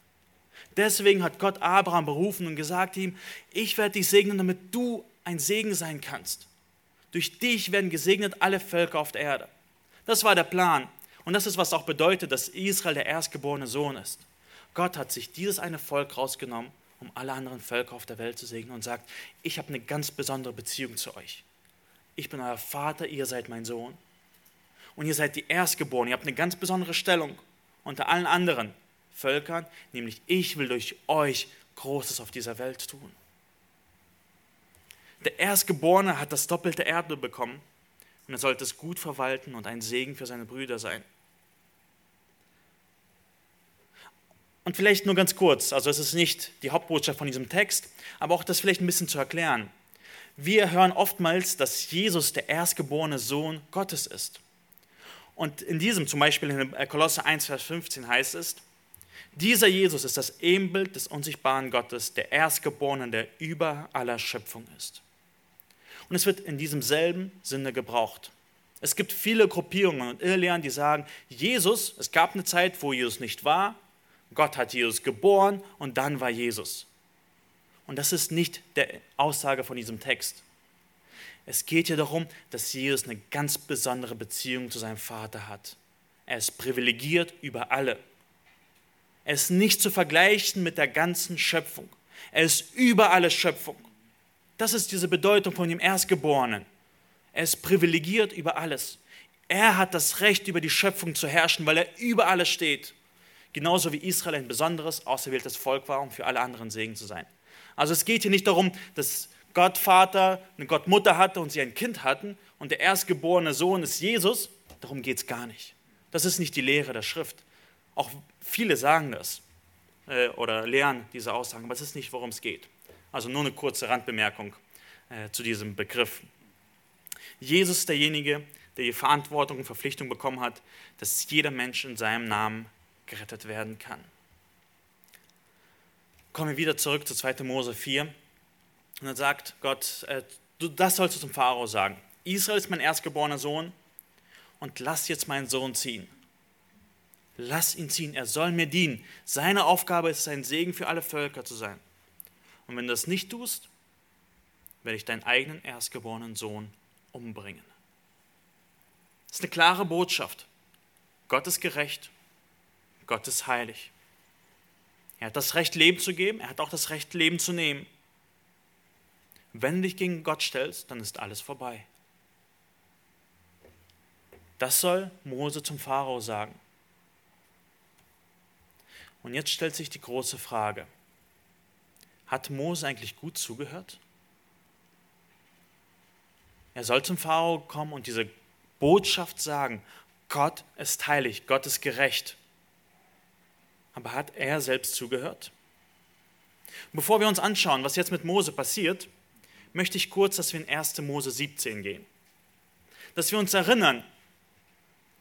Deswegen hat Gott Abraham berufen und gesagt ihm, ich werde dich segnen, damit du ein Segen sein kannst. Durch dich werden gesegnet alle Völker auf der Erde. Das war der Plan. Und das ist, was auch bedeutet, dass Israel der erstgeborene Sohn ist. Gott hat sich dieses eine Volk rausgenommen, um alle anderen Völker auf der Welt zu segnen und sagt, ich habe eine ganz besondere Beziehung zu euch. Ich bin euer Vater, ihr seid mein Sohn. Und ihr seid die Erstgeborenen, ihr habt eine ganz besondere Stellung unter allen anderen Völkern, nämlich ich will durch euch Großes auf dieser Welt tun. Der Erstgeborene hat das doppelte Erbe bekommen und er sollte es gut verwalten und ein Segen für seine Brüder sein. Und vielleicht nur ganz kurz, also es ist nicht die Hauptbotschaft von diesem Text, aber auch das vielleicht ein bisschen zu erklären. Wir hören oftmals, dass Jesus der erstgeborene Sohn Gottes ist. Und in diesem, zum Beispiel in Kolosse 1, Vers 15 heißt es, dieser Jesus ist das Ebenbild des unsichtbaren Gottes, der Erstgeborene, der über aller Schöpfung ist. Und es wird in diesem selben Sinne gebraucht. Es gibt viele Gruppierungen und Irrlehren, die sagen, Jesus, es gab eine Zeit, wo Jesus nicht war, Gott hat Jesus geboren und dann war Jesus. Und das ist nicht der Aussage von diesem Text. Es geht hier darum, dass Jesus eine ganz besondere Beziehung zu seinem Vater hat. Er ist privilegiert über alle. Er ist nicht zu vergleichen mit der ganzen Schöpfung. Er ist über alle Schöpfung. Das ist diese Bedeutung von dem Erstgeborenen. Er ist privilegiert über alles. Er hat das Recht, über die Schöpfung zu herrschen, weil er über alles steht. Genauso wie Israel ein besonderes, auserwähltes Volk war, um für alle anderen Segen zu sein. Also es geht hier nicht darum, dass Gott Vater, eine Gott Mutter hatte und sie ein Kind hatten und der erstgeborene Sohn ist Jesus. Darum geht es gar nicht. Das ist nicht die Lehre der Schrift. Auch viele sagen das äh, oder lehren diese Aussagen, aber es ist nicht, worum es geht. Also nur eine kurze Randbemerkung äh, zu diesem Begriff. Jesus ist derjenige, der die Verantwortung und Verpflichtung bekommen hat, dass jeder Mensch in seinem Namen gerettet werden kann. Kommen wir wieder zurück zu 2. Mose 4. Und dann sagt Gott, äh, das sollst du zum Pharao sagen. Israel ist mein erstgeborener Sohn und lass jetzt meinen Sohn ziehen. Lass ihn ziehen, er soll mir dienen. Seine Aufgabe ist es, ein Segen für alle Völker zu sein. Und wenn du das nicht tust, werde ich deinen eigenen erstgeborenen Sohn umbringen. Das ist eine klare Botschaft. Gott ist gerecht, Gott ist heilig. Er hat das Recht, Leben zu geben, er hat auch das Recht, Leben zu nehmen. Wenn du dich gegen Gott stellst, dann ist alles vorbei. Das soll Mose zum Pharao sagen. Und jetzt stellt sich die große Frage, hat Mose eigentlich gut zugehört? Er soll zum Pharao kommen und diese Botschaft sagen, Gott ist heilig, Gott ist gerecht. Aber hat er selbst zugehört? Bevor wir uns anschauen, was jetzt mit Mose passiert, möchte ich kurz, dass wir in 1. Mose 17 gehen. Dass wir uns erinnern,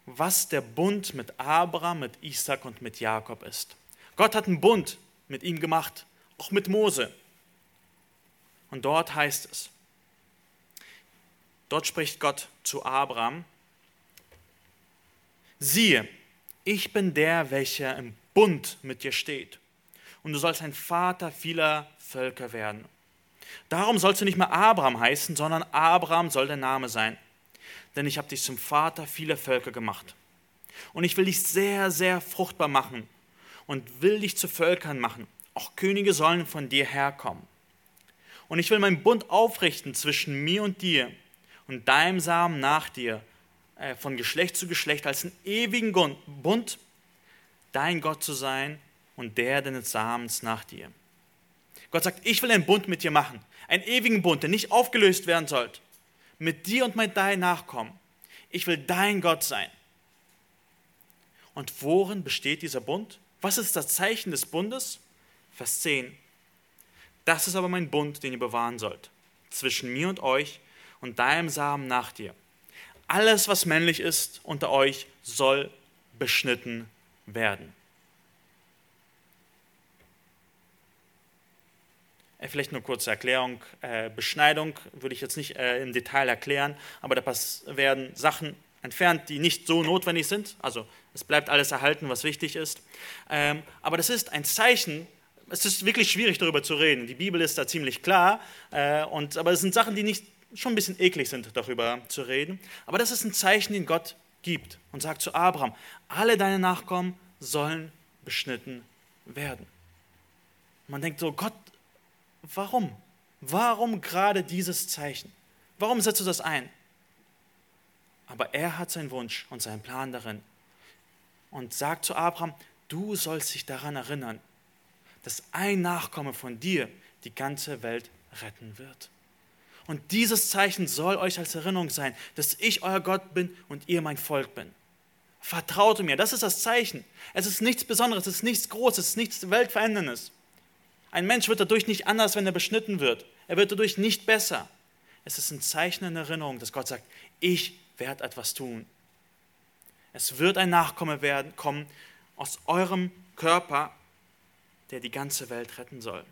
was der Bund mit Abraham, mit Isaac und mit Jakob ist. Gott hat einen Bund mit ihm gemacht, auch mit Mose. Und dort heißt es, dort spricht Gott zu Abraham, siehe, ich bin der, welcher im Bund mit dir steht. Und du sollst ein Vater vieler Völker werden. Darum sollst du nicht mehr Abraham heißen, sondern Abraham soll der Name sein. Denn ich habe dich zum Vater vieler Völker gemacht. Und ich will dich sehr, sehr fruchtbar machen und will dich zu Völkern machen. Auch Könige sollen von dir herkommen. Und ich will meinen Bund aufrichten zwischen mir und dir und deinem Samen nach dir, äh, von Geschlecht zu Geschlecht, als einen ewigen Bund, dein Gott zu sein und der deines Samens nach dir. Gott sagt, ich will einen Bund mit dir machen, einen ewigen Bund, der nicht aufgelöst werden soll, mit dir und mit deinen Nachkommen. Ich will dein Gott sein. Und worin besteht dieser Bund? Was ist das Zeichen des Bundes? Vers 10. Das ist aber mein Bund, den ihr bewahren sollt, zwischen mir und euch und deinem Samen nach dir. Alles, was männlich ist unter euch, soll beschnitten werden. Äh, vielleicht nur kurze Erklärung. Äh, Beschneidung würde ich jetzt nicht äh, im Detail erklären, aber da werden Sachen entfernt, die nicht so notwendig sind. Also es bleibt alles erhalten, was wichtig ist. Ähm, aber das ist ein Zeichen, es ist wirklich schwierig darüber zu reden. Die Bibel ist da ziemlich klar, äh, und, aber es sind Sachen, die nicht schon ein bisschen eklig sind, darüber zu reden. Aber das ist ein Zeichen, den Gott gibt und sagt zu Abraham, alle deine Nachkommen sollen beschnitten werden. Man denkt so, Gott, warum? Warum gerade dieses Zeichen? Warum setzt du das ein? Aber er hat seinen Wunsch und seinen Plan darin und sagt zu Abraham, du sollst dich daran erinnern, dass ein Nachkomme von dir die ganze Welt retten wird. Und dieses Zeichen soll euch als Erinnerung sein, dass ich euer Gott bin und ihr mein Volk bin. Vertraute mir, das ist das Zeichen. Es ist nichts Besonderes, es ist nichts Großes, es ist nichts Weltveränderndes. Ein Mensch wird dadurch nicht anders, wenn er beschnitten wird. Er wird dadurch nicht besser. Es ist ein Zeichen in Erinnerung, dass Gott sagt, ich werde etwas tun. Es wird ein Nachkomme werden, kommen aus eurem Körper, der die ganze Welt retten soll.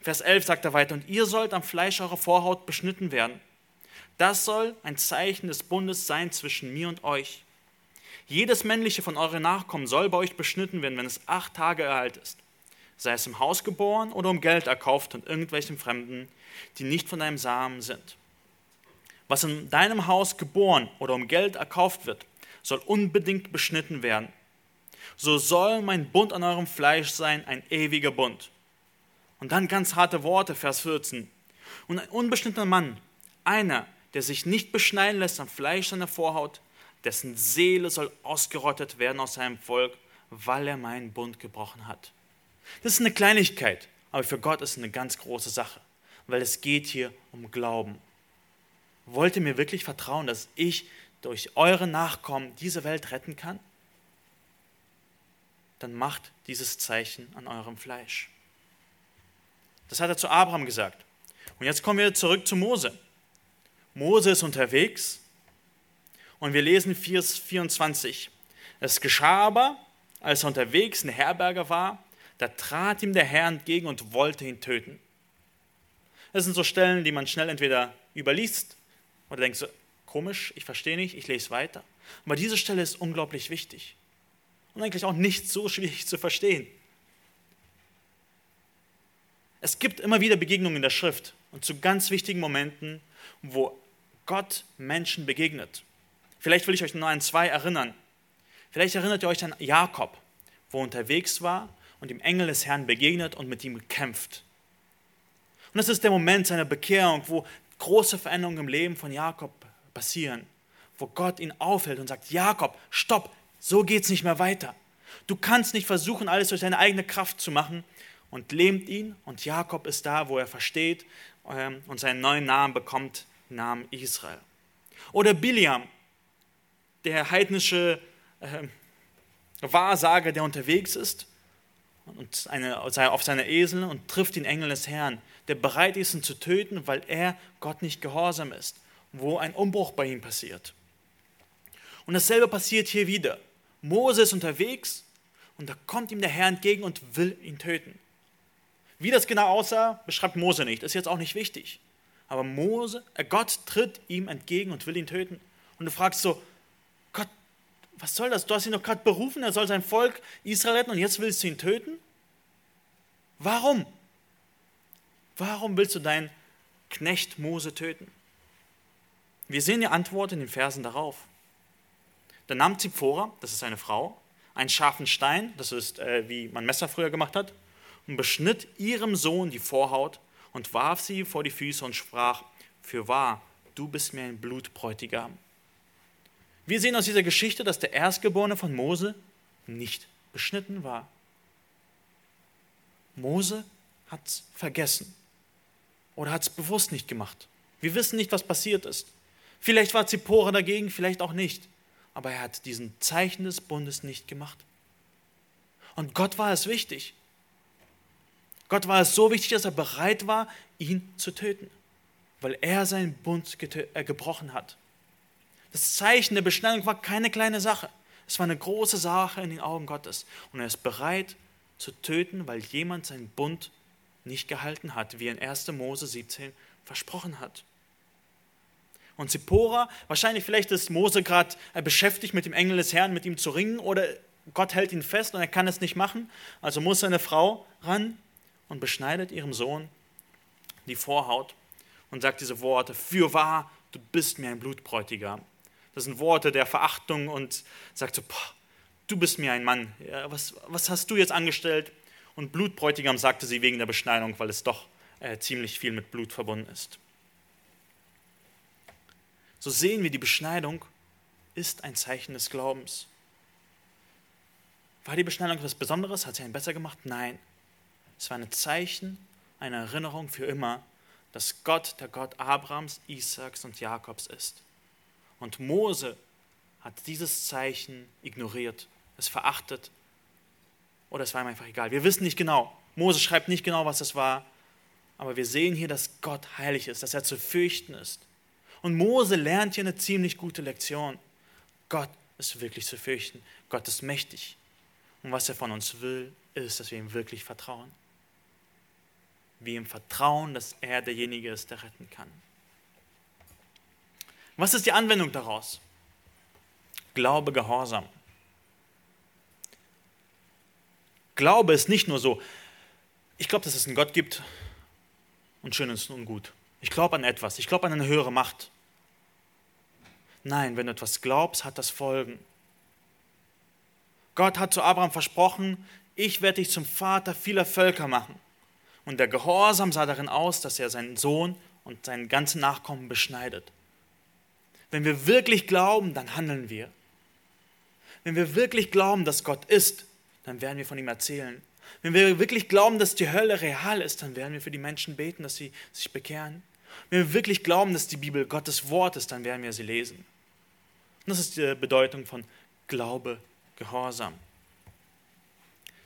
Vers 11 sagt er weiter, und ihr sollt am Fleisch eurer Vorhaut beschnitten werden. Das soll ein Zeichen des Bundes sein zwischen mir und euch. Jedes männliche von euren Nachkommen soll bei euch beschnitten werden, wenn es acht Tage alt ist. Sei es im Haus geboren oder um Geld erkauft von irgendwelchen Fremden, die nicht von deinem Samen sind. Was in deinem Haus geboren oder um Geld erkauft wird, soll unbedingt beschnitten werden. So soll mein Bund an eurem Fleisch sein, ein ewiger Bund. Und dann ganz harte Worte, Vers 14. Und ein unbeschnittener Mann, einer, der sich nicht beschneiden lässt am Fleisch seiner Vorhaut, dessen Seele soll ausgerottet werden aus seinem Volk, weil er meinen Bund gebrochen hat. Das ist eine Kleinigkeit, aber für Gott ist es eine ganz große Sache, weil es geht hier um Glauben. Wollt ihr mir wirklich vertrauen, dass ich durch eure Nachkommen diese Welt retten kann? Dann macht dieses Zeichen an eurem Fleisch. Das hat er zu Abraham gesagt. Und jetzt kommen wir zurück zu Mose. Mose ist unterwegs und wir lesen Vers 24. Es geschah aber, als er unterwegs in Herberge war, da trat ihm der Herr entgegen und wollte ihn töten. Das sind so Stellen, die man schnell entweder überliest oder denkt so, komisch, ich verstehe nicht, ich lese weiter. Aber diese Stelle ist unglaublich wichtig und eigentlich auch nicht so schwierig zu verstehen. Es gibt immer wieder Begegnungen in der Schrift und zu ganz wichtigen Momenten, wo Gott Menschen begegnet. Vielleicht will ich euch nur an zwei erinnern. Vielleicht erinnert ihr euch an Jakob, wo er unterwegs war und dem Engel des Herrn begegnet und mit ihm kämpft. Und das ist der Moment seiner Bekehrung, wo große Veränderungen im Leben von Jakob passieren, wo Gott ihn aufhält und sagt, Jakob, stopp, so geht es nicht mehr weiter. Du kannst nicht versuchen, alles durch deine eigene Kraft zu machen und lähmt ihn. Und Jakob ist da, wo er versteht ähm, und seinen neuen Namen bekommt, Namen Israel. Oder Biliam, der heidnische äh, Wahrsager, der unterwegs ist und eine, auf seiner Esel und trifft den Engel des Herrn, der bereit ist, ihn zu töten, weil er Gott nicht gehorsam ist, wo ein Umbruch bei ihm passiert. Und dasselbe passiert hier wieder. Mose ist unterwegs und da kommt ihm der Herr entgegen und will ihn töten. Wie das genau aussah, beschreibt Mose nicht, ist jetzt auch nicht wichtig. Aber Mose, äh Gott tritt ihm entgegen und will ihn töten. Und du fragst so, Gott, was soll das? Du hast ihn doch gerade berufen, er soll sein Volk Israel retten und jetzt willst du ihn töten? Warum? Warum willst du deinen Knecht Mose töten? Wir sehen die Antwort in den Versen darauf. Da nahm Zipporah, das ist seine Frau, einen scharfen Stein, das ist äh, wie man Messer früher gemacht hat, und beschnitt ihrem Sohn die Vorhaut und warf sie vor die Füße und sprach, für wahr, du bist mir ein Blutbräutigam. Wir sehen aus dieser Geschichte, dass der Erstgeborene von Mose nicht beschnitten war. Mose hat es vergessen oder hat es bewusst nicht gemacht. Wir wissen nicht, was passiert ist. Vielleicht war Zippora dagegen, vielleicht auch nicht. Aber er hat diesen Zeichen des Bundes nicht gemacht. Und Gott war es wichtig. Gott war es so wichtig, dass er bereit war, ihn zu töten, weil er seinen Bund äh, gebrochen hat. Das Zeichen der Beschneidung war keine kleine Sache. Es war eine große Sache in den Augen Gottes. Und er ist bereit zu töten, weil jemand seinen Bund nicht gehalten hat, wie in 1. Mose 17 versprochen hat. Und Zippora, wahrscheinlich vielleicht ist Mose gerade äh, beschäftigt mit dem Engel des Herrn, mit ihm zu ringen, oder Gott hält ihn fest und er kann es nicht machen. Also muss seine Frau ran und beschneidet ihrem Sohn die Vorhaut und sagt diese Worte, für wahr, du bist mir ein Blutbräutigam. Das sind Worte der Verachtung und sagt so, boah, du bist mir ein Mann, ja, was, was hast du jetzt angestellt? Und Blutbräutigam sagte sie wegen der Beschneidung, weil es doch äh, ziemlich viel mit Blut verbunden ist. So sehen wir, die Beschneidung ist ein Zeichen des Glaubens. War die Beschneidung etwas Besonderes? Hat sie einen besser gemacht? Nein. Es war ein Zeichen, eine Erinnerung für immer, dass Gott der Gott Abrahams, Isaaks und Jakobs ist. Und Mose hat dieses Zeichen ignoriert, es verachtet oder es war ihm einfach egal. Wir wissen nicht genau. Mose schreibt nicht genau, was es war, aber wir sehen hier, dass Gott heilig ist, dass er zu fürchten ist. Und Mose lernt hier eine ziemlich gute Lektion. Gott ist wirklich zu fürchten. Gott ist mächtig. Und was er von uns will, ist, dass wir ihm wirklich vertrauen wir ihm vertrauen, dass er derjenige ist, der retten kann. Was ist die Anwendung daraus? Glaube, Gehorsam. Glaube ist nicht nur so, ich glaube, dass es einen Gott gibt und schön ist und gut. Ich glaube an etwas, ich glaube an eine höhere Macht. Nein, wenn du etwas glaubst, hat das Folgen. Gott hat zu Abraham versprochen, ich werde dich zum Vater vieler Völker machen. Und der Gehorsam sah darin aus, dass er seinen Sohn und seinen ganzen Nachkommen beschneidet. Wenn wir wirklich glauben, dann handeln wir. Wenn wir wirklich glauben, dass Gott ist, dann werden wir von ihm erzählen. Wenn wir wirklich glauben, dass die Hölle real ist, dann werden wir für die Menschen beten, dass sie sich bekehren. Wenn wir wirklich glauben, dass die Bibel Gottes Wort ist, dann werden wir sie lesen. Und das ist die Bedeutung von Glaube, Gehorsam.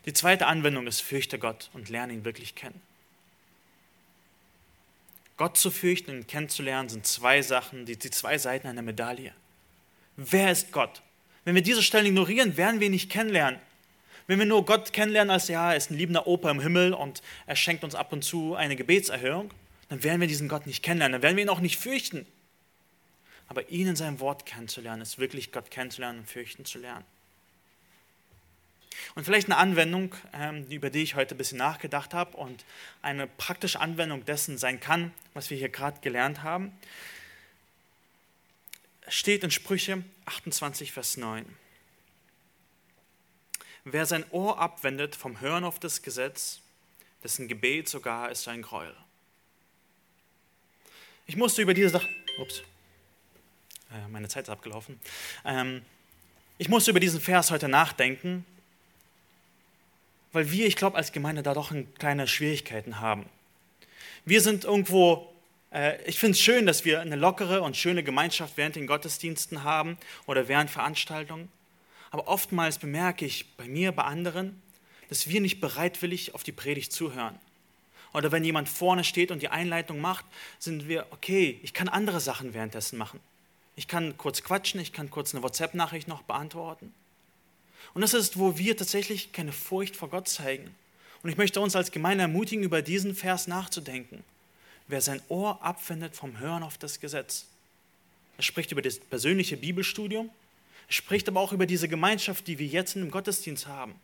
Die zweite Anwendung ist, fürchte Gott und lerne ihn wirklich kennen. Gott zu fürchten und kennenzulernen sind zwei Sachen, die, die zwei Seiten einer Medaille. Wer ist Gott? Wenn wir diese Stellen ignorieren, werden wir ihn nicht kennenlernen. Wenn wir nur Gott kennenlernen als, ja, er ist ein liebender Opa im Himmel und er schenkt uns ab und zu eine Gebetserhörung, dann werden wir diesen Gott nicht kennenlernen, dann werden wir ihn auch nicht fürchten. Aber ihn in seinem Wort kennenzulernen, ist wirklich Gott kennenzulernen und fürchten zu lernen. Und vielleicht eine Anwendung, ähm, über die ich heute ein bisschen nachgedacht habe und eine praktische Anwendung dessen sein kann, was wir hier gerade gelernt haben, steht in Sprüche 28, Vers 9. Wer sein Ohr abwendet vom Hören auf das Gesetz, dessen Gebet sogar ist ein Gräuel. Ich musste über diese Sache, ups, äh, meine Zeit ist abgelaufen. Ähm, ich musste über diesen Vers heute nachdenken, weil wir, ich glaube, als Gemeinde da doch kleine Schwierigkeiten haben. Wir sind irgendwo, äh, ich finde es schön, dass wir eine lockere und schöne Gemeinschaft während den Gottesdiensten haben oder während Veranstaltungen. Aber oftmals bemerke ich bei mir, bei anderen, dass wir nicht bereitwillig auf die Predigt zuhören. Oder wenn jemand vorne steht und die Einleitung macht, sind wir, okay, ich kann andere Sachen währenddessen machen. Ich kann kurz quatschen, ich kann kurz eine WhatsApp-Nachricht noch beantworten. Und das ist, wo wir tatsächlich keine Furcht vor Gott zeigen. Und ich möchte uns als Gemeinde ermutigen, über diesen Vers nachzudenken. Wer sein Ohr abwendet vom Hören auf das Gesetz. Er spricht über das persönliche Bibelstudium, spricht aber auch über diese Gemeinschaft, die wir jetzt im Gottesdienst haben.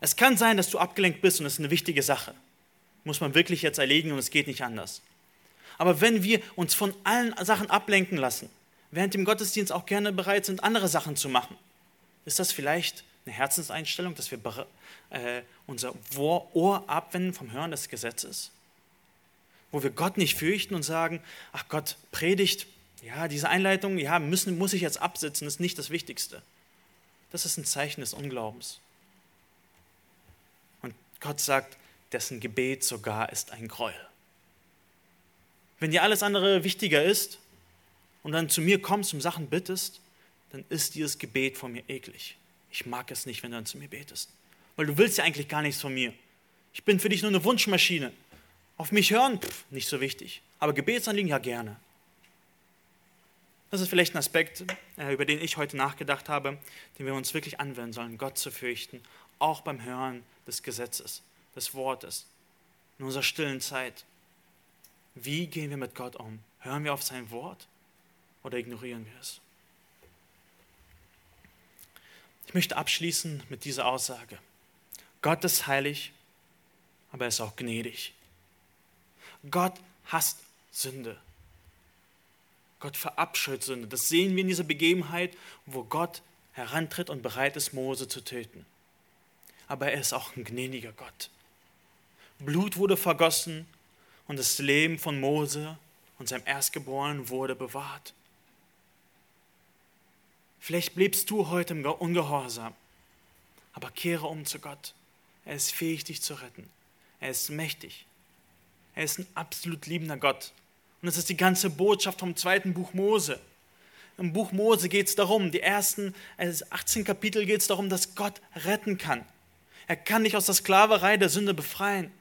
Es kann sein, dass du abgelenkt bist und das ist eine wichtige Sache. Muss man wirklich jetzt erlegen und es geht nicht anders. Aber wenn wir uns von allen Sachen ablenken lassen, während dem Gottesdienst auch gerne bereit sind, andere Sachen zu machen, ist das vielleicht eine Herzenseinstellung, dass wir äh, unser Ohr abwenden vom Hören des Gesetzes? Wo wir Gott nicht fürchten und sagen, ach Gott, predigt, ja, diese Einleitung, ja, müssen, muss ich jetzt absitzen, ist nicht das Wichtigste. Das ist ein Zeichen des Unglaubens. Und Gott sagt, dessen Gebet sogar ist ein Gräuel. Wenn dir alles andere wichtiger ist und dann zu mir kommst und Sachen bittest, dann ist dieses Gebet von mir eklig. Ich mag es nicht, wenn du dann zu mir betest. Weil du willst ja eigentlich gar nichts von mir. Ich bin für dich nur eine Wunschmaschine. Auf mich hören, pff, nicht so wichtig. Aber Gebetsanliegen ja gerne. Das ist vielleicht ein Aspekt, äh, über den ich heute nachgedacht habe, den wir uns wirklich anwenden sollen, Gott zu fürchten, auch beim Hören des Gesetzes, des Wortes, in unserer stillen Zeit. Wie gehen wir mit Gott um? Hören wir auf sein Wort oder ignorieren wir es? Ich möchte abschließen mit dieser Aussage. Gott ist heilig, aber er ist auch gnädig. Gott hasst Sünde. Gott verabscheut Sünde. Das sehen wir in dieser Begebenheit, wo Gott herantritt und bereit ist, Mose zu töten. Aber er ist auch ein gnädiger Gott. Blut wurde vergossen und das Leben von Mose und seinem Erstgeborenen wurde bewahrt. Vielleicht bliebst du heute im Ungehorsam, aber kehre um zu Gott. Er ist fähig, dich zu retten. Er ist mächtig. Er ist ein absolut liebender Gott. Und das ist die ganze Botschaft vom zweiten Buch Mose. Im Buch Mose geht es darum, die ersten 18 Kapitel geht es darum, dass Gott retten kann. Er kann dich aus der Sklaverei der Sünde befreien.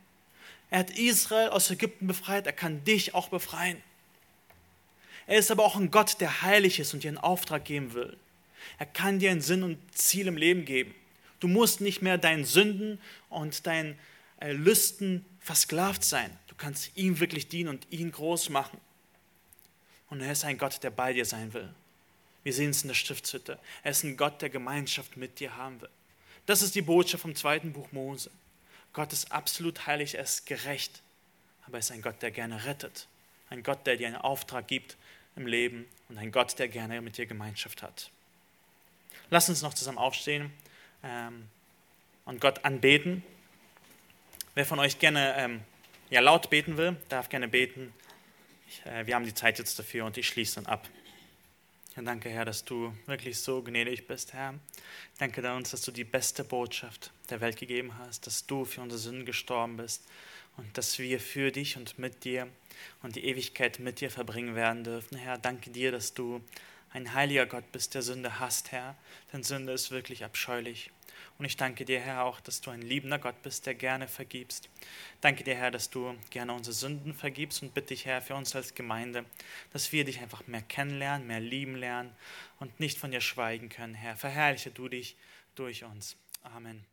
Er hat Israel aus Ägypten befreit, er kann dich auch befreien. Er ist aber auch ein Gott, der heilig ist und dir einen Auftrag geben will. Er kann dir einen Sinn und Ziel im Leben geben. Du musst nicht mehr deinen Sünden und deinen äh, Lüsten versklavt sein kannst ihm wirklich dienen und ihn groß machen. Und er ist ein Gott, der bei dir sein will. Wir sehen es in der Stiftshütte. Er ist ein Gott, der Gemeinschaft mit dir haben will. Das ist die Botschaft vom zweiten Buch Mose. Gott ist absolut heilig, er ist gerecht, aber er ist ein Gott, der gerne rettet. Ein Gott, der dir einen Auftrag gibt im Leben und ein Gott, der gerne mit dir Gemeinschaft hat. Lass uns noch zusammen aufstehen ähm, und Gott anbeten. Wer von euch gerne ähm, ja, laut beten will, darf gerne beten. Ich, äh, wir haben die Zeit jetzt dafür und ich schließe dann ab. Ja, danke, Herr, dass du wirklich so gnädig bist, Herr. Danke uns, dass du die beste Botschaft der Welt gegeben hast, dass du für unsere Sünden gestorben bist und dass wir für dich und mit dir und die Ewigkeit mit dir verbringen werden dürfen. Herr, danke dir, dass du ein heiliger Gott bist, der Sünde hasst, Herr, denn Sünde ist wirklich abscheulich. Und ich danke dir, Herr, auch, dass du ein liebender Gott bist, der gerne vergibst. Danke dir, Herr, dass du gerne unsere Sünden vergibst und bitte dich, Herr, für uns als Gemeinde, dass wir dich einfach mehr kennenlernen, mehr lieben lernen und nicht von dir schweigen können, Herr. Verherrliche du dich durch uns. Amen.